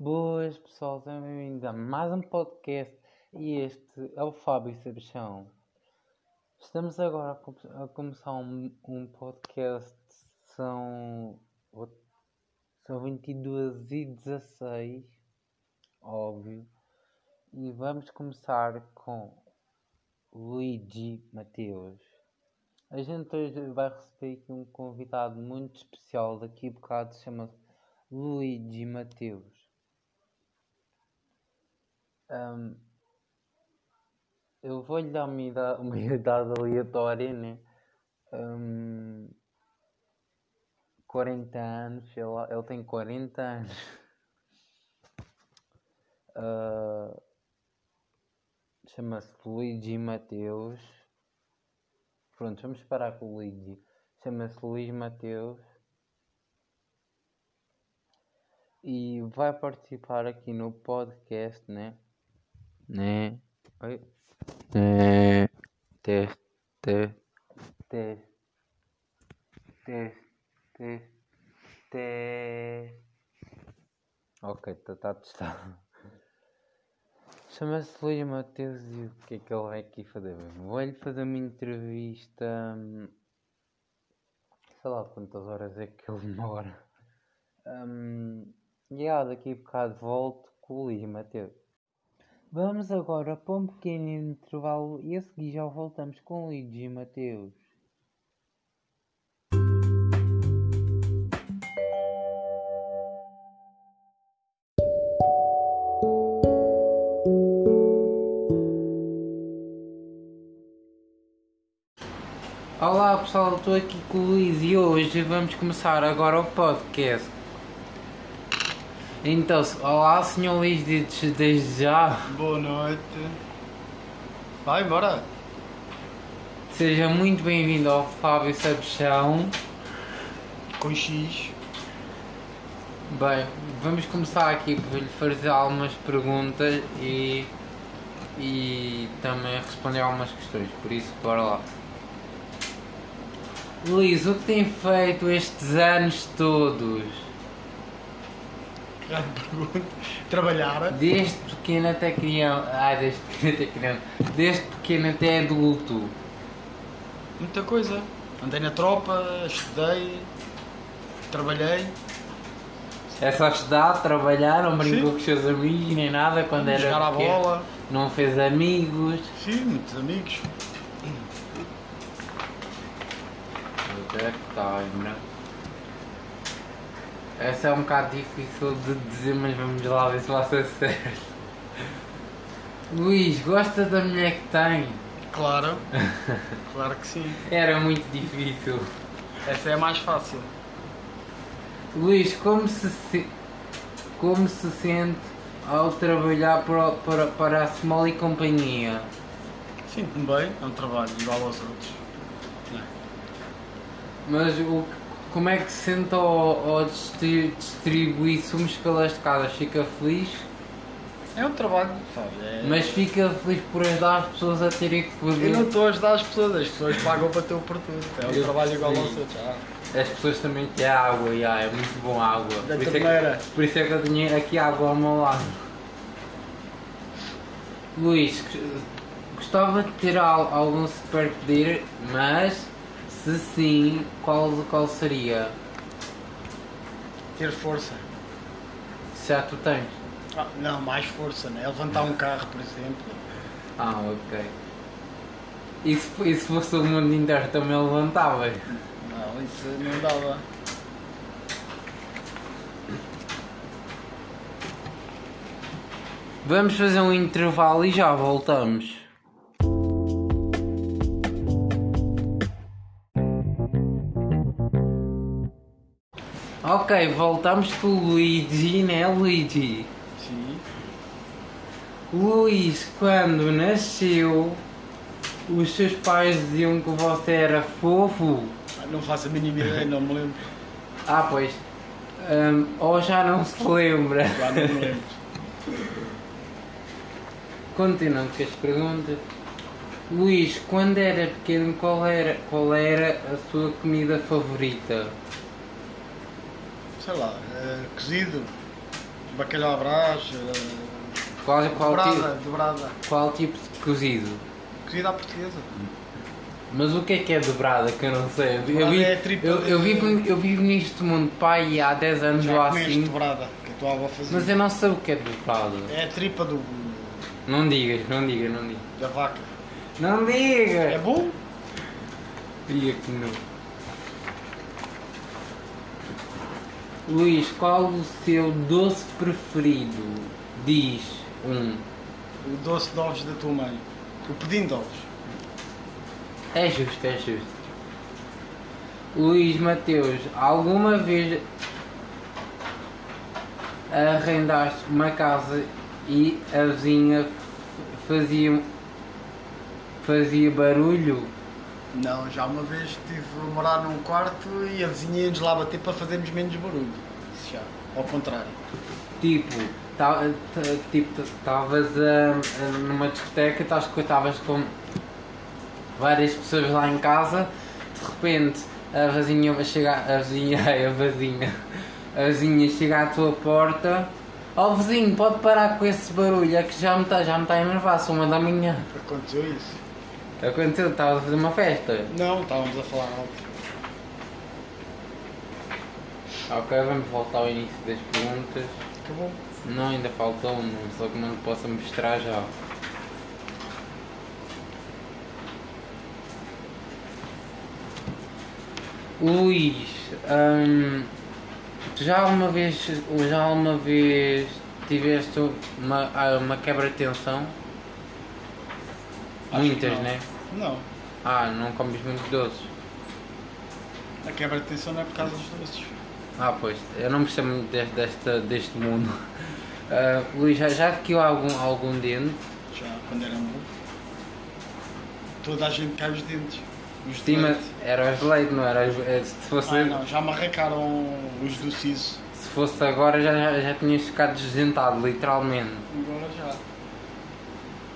Boas pessoal, sejam bem-vindos a mais um podcast e este é o Fábio Sabichão. Estamos agora a, com- a começar um, um podcast, são, são 22 e 16, óbvio, e vamos começar com Luigi Mateus. A gente hoje vai receber aqui um convidado muito especial daqui a bocado, chama-se Luigi Mateus. Ahm, eu vou-lhe dar uma idade, uma idade aleatória, né? Ahm, 40 anos, ele, ele tem 40 anos. Ah, Chama-se Luigi Mateus. Pronto, vamos parar com o Luigi. Chama-se Luís Mateus. E vai participar aqui no podcast, né? Né? Oi? Né? Teste, teste, teste, teste, teste, teste. Ok, está tá testado. Chama-se Luís Mateus e o que é que ele vai aqui fazer? Vou-lhe fazer uma entrevista. hum, Sei lá quantas horas é que ele demora. Hum, e ah, daqui a bocado volto com o Luís Mateus. Vamos agora para um pequeno intervalo e a seguir já voltamos com Luigi Mateus. Olá pessoal, estou aqui com o Luís e hoje vamos começar agora o podcast. Então, olá senhor Luís, desde, desde já, Boa noite. Vai embora. seja muito bem-vindo ao Fábio Sabichão. Com X. Bem, vamos começar aqui por lhe fazer algumas perguntas e, e também responder algumas questões, por isso bora lá. Luís, o que tem feito estes anos todos? Grande pergunta. Trabalhar. Desde pequeno até criança. Ai, desde pequeno até criança. Desde pequeno até adulto. Muita coisa. Andei na tropa, estudei, trabalhei. É só estudar, trabalhar, não brincou Sim. com os seus amigos nem nada quando era jogar à pequeno. bola. Não fez amigos. Sim, muitos amigos. Onde é que está? Essa é um bocado difícil de dizer, mas vamos lá ver se vai ser certo. Luís, gosta da mulher que tem? Claro. claro que sim. Era muito difícil. Essa é a mais fácil. Luís, como se, se- como se sente ao trabalhar para, para, para a Small e Companhia? Sinto-me bem, é um trabalho igual aos outros. Não? Mas o, como é que se sente ao, ao distri- distribuir sumos pelas casas? Fica feliz? É um trabalho, sabe? É... Mas fica feliz por ajudar as pessoas a terem que Eu não estou a ajudar as pessoas, as pessoas pagam para ter o produto. É um Eu trabalho igual aos percebi. outros. Ah, As pessoas também têm água, e ah, é muito bom a água. Da Por isso, é torneira. que, por isso é que eu tenho aqui água ao meu lado. Luís, gostava de ter al- algum superpoder, mas se sim, qual, qual seria? ter força. Se já tu tens. Ah, não, mais força, né? Levantar um carro, por exemplo. Ah, ok. E se, e se fosse o mundo inteiro também levantava? Não, isso não dava. Vamos fazer um intervalo e já voltamos. Ok, voltamos com o Luigi, né Luigi? Sim. Luís, quando nasceu, os seus pais diziam que você era fofo. Ah, Não faço a mínima ideia, não me lembro. Ah, pois. Hum, ou já não se lembra. Já não me lembro. Continuando com as perguntas. Luís, quando era pequeno, qual era, qual era a sua comida favorita? Sei lá, eh, cozido. Bacalhau à brás, eh, Qual, qual, dobrada, tipo, dobrada. qual tipo de cozido? Cozida à portuguesa. Mas o que é que é dobrada que eu não sei? Eu, Dobrada vi- é tripa eu, eu vivo, eu vivo neste mundo pai há 10 anos ou Já comeste assim, dobrada, que a tua avó fazia. mas eu não sei o que é dobrada. É a tripa do, Não digas, não digas, não digas. da vaca. Não É digas! bom? Diga que não. Luís, qual o seu doce preferido? Diz um. O doce de ovos da tua mãe. O pudim de ovos. É justo, é justo. Luís Mateus, alguma vez arrendaste uma casa e a vizinha fazia, fazia barulho? Não, já uma vez estive a morar num quarto e a vizinha ia-nos lá bater para fazermos menos barulho. Isso já. Ao contrário. Tipo, tá- tá- tipo, estavas a- a- numa discoteca, estavas com várias pessoas lá em casa, de repente a vizinha vai chegar, a vizinha, a vizinha, a vizinha chega à tua porta, ó vizinho, pode parar com esse barulho, é que já me está tá a enervar, são uma da manhã. Aconteceu isso. Aconteceu, estavas a fazer uma festa. Não, estávamos a falar alto. Ok, vamos voltar ao início das perguntas. Acabou. Não, ainda faltou um, só que não posso mostrar já. Luís, hum, tu já alguma vez, já alguma vez tiveste uma, uma quebra de tensão? Acho Muitas, não. né? Não. Ah, não comes muito doces. A quebra de tensão não é por causa dos doces. Ah, pois, eu não percebo muito deste, desta, deste mundo. Ah, Luís, já, já adquiriu algum, algum dente? Já quando era novo. Toda a gente cai os dentes. Os de Sim, mas leite. era os de leite, não era? eh, Se fosse, Ah, não, já me arrancaram os do siso. se fosse agora já, já, já tinhas ficado desdentado, literalmente. Agora já.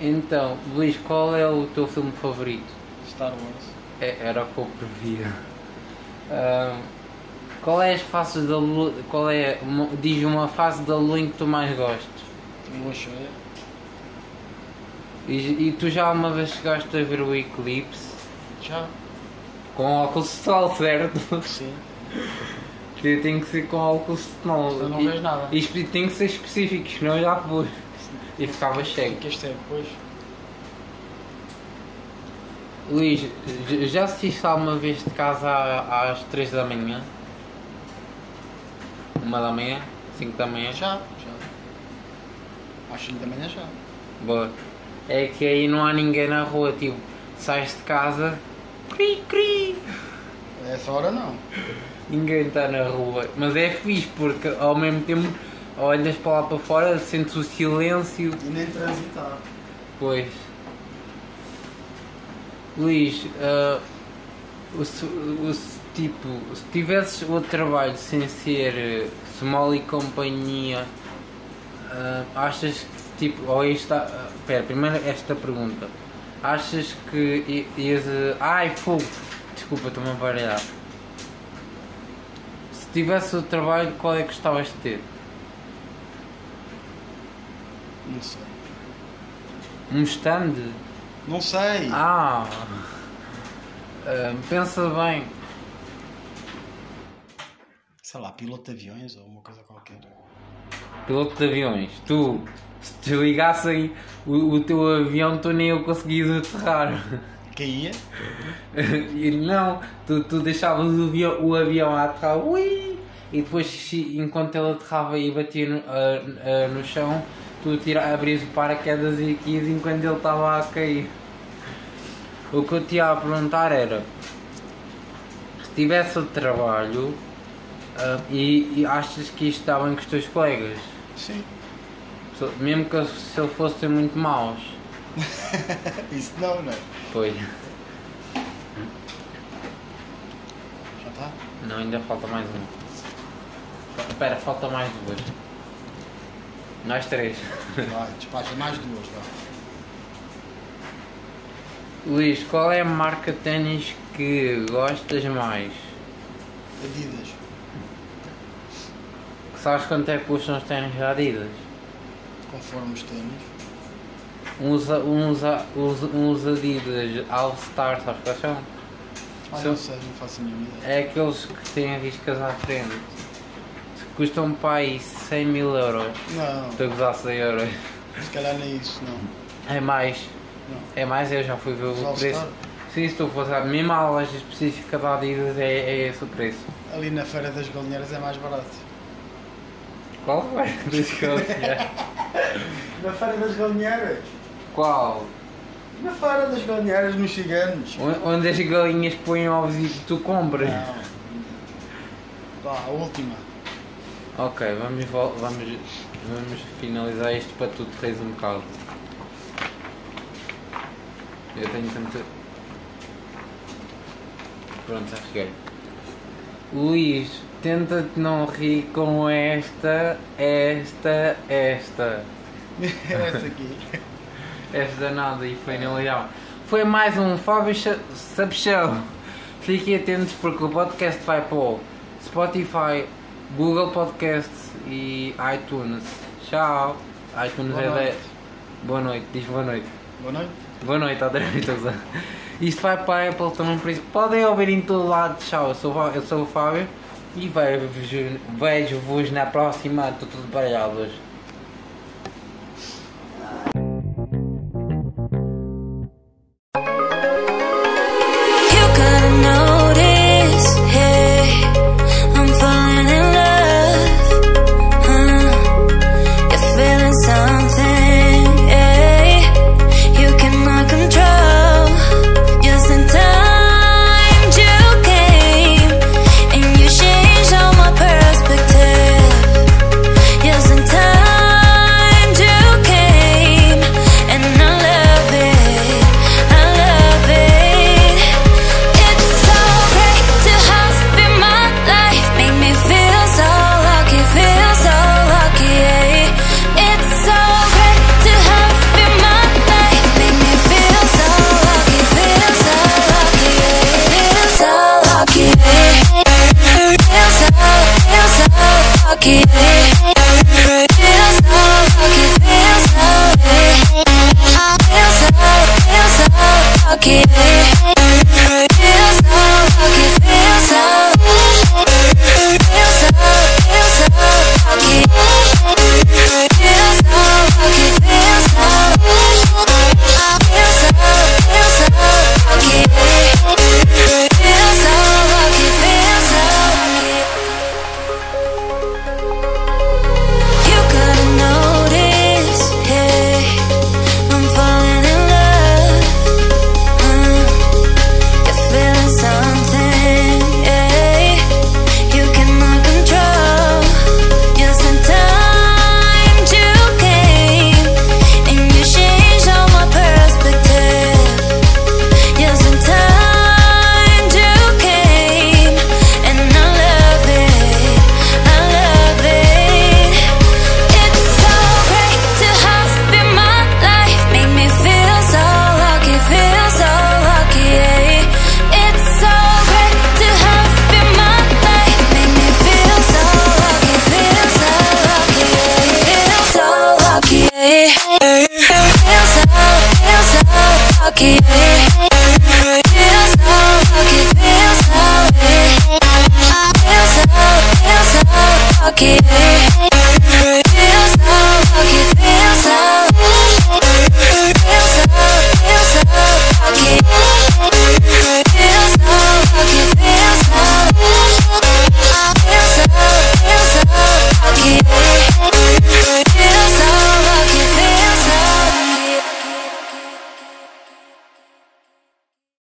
Então, Luís, qual é o teu filme favorito? Star Wars. É, era o que eu previa. Qual é as faces da lua? Qual é. uma- diz uma fase da lua em que tu mais gostas? Lua cheia. E, e tu já uma vez chegaste a ver o eclipse? Já. Com óculos de sol, certo? Sim. Tem que ser com óculos de sol. Senão não E- vês nada. e tem que ser específico, senão já foi. E ficava cego. Que é depois. Luís, já assististe alguma vez de casa às 3 da manhã? Uma da manhã? 5 da manhã? Já. Já. Às 5 da manhã já. Boa. É que aí não há ninguém na rua, tipo, sais de casa, cri cri, essa hora não. ninguém está na rua. Mas é fixe porque ao mesmo tempo olhas para lá para fora, sentes o silêncio. E nem transitar. Pois. Luís, ah, o, o tipo, se tivesses outro trabalho sem ser eh, small e companhia, ah, achas que tipo, ou esta, ah, pera, primeiro esta pergunta, achas que ias, ai fogo, desculpa, estou-me a baralhar. Se tivesse outro trabalho, qual é que gostavas de ter? Não sei. Um stand? Não sei. Ah, ah, pensa bem. Sei lá, piloto de aviões ou uma coisa qualquer. Piloto de aviões, tu, se desligassem o, o teu avião, tu nem eu conseguias aterrar. Caía. E não, tu, tu deixavas o avião, o avião a aterrar, ui, e depois, enquanto ele aterrava e batia no, ah, ah, no chão, tu tira, abrias o paraquedas e ias enquanto ele estava a cair. O que eu te ia perguntar era: se tivesse o trabalho ah, e, e achas que isto está bem com os teus colegas? Sim. Mesmo que se eles fossem muito maus. Isso não, não é? Pois. Já está? Não, ainda falta mais uma. Espera, falta mais duas. Nós três. Despacha mais duas, vá. Luís, qual é a marca de ténis que gostas mais? Adidas. Sabes quanto é que custam os ténis da Adidas? Conforme os ténis. Uns, uns, uns, uns Adidas All Star, sabes quais são? Ah, não sei, não faço a mínima ideia. É aqueles que têm riscas à frente. Custam para aí 100 mil euros. Não, Estou a gozar 100 euros. se calhar nem isso, não. É mais. Não. É mais, eu já fui ver o preço. Sim, se tu fosse a mesma loja específica da Adidas é, é esse o preço. Ali na Feira das Galinheiras é mais barato. Qual eu sei. Na Feira das Galinheiras? Qual? Na Feira das Galinheiras, nos ciganos. O- Onde as galinhas põem ovos e tu compras. Não. Vá, a última. Ok, vamos, vamos, vamos finalizar isto para tu te reis um bocado. Eu tenho tanto. Pronto, já cheguei. Luís, tenta-te não rir com esta, esta, esta. Essa aqui. Esta nada e foi no leão. Foi mais um Fábio Sabichão. Fiquem atentos porque o podcast vai para o Spotify, Google Podcasts e iTunes. Tchau. iTunes Boa é noite. 10. Boa noite, diz boa noite. Boa noite. Boa noite, outra vez estou a usar. Isto vai para a Apple também, por isso podem ouvir em todo lado. Tchau, eu sou, eu sou o Fábio e vejo- vejo-vos na próxima. Estou tudo baralhado hoje. kill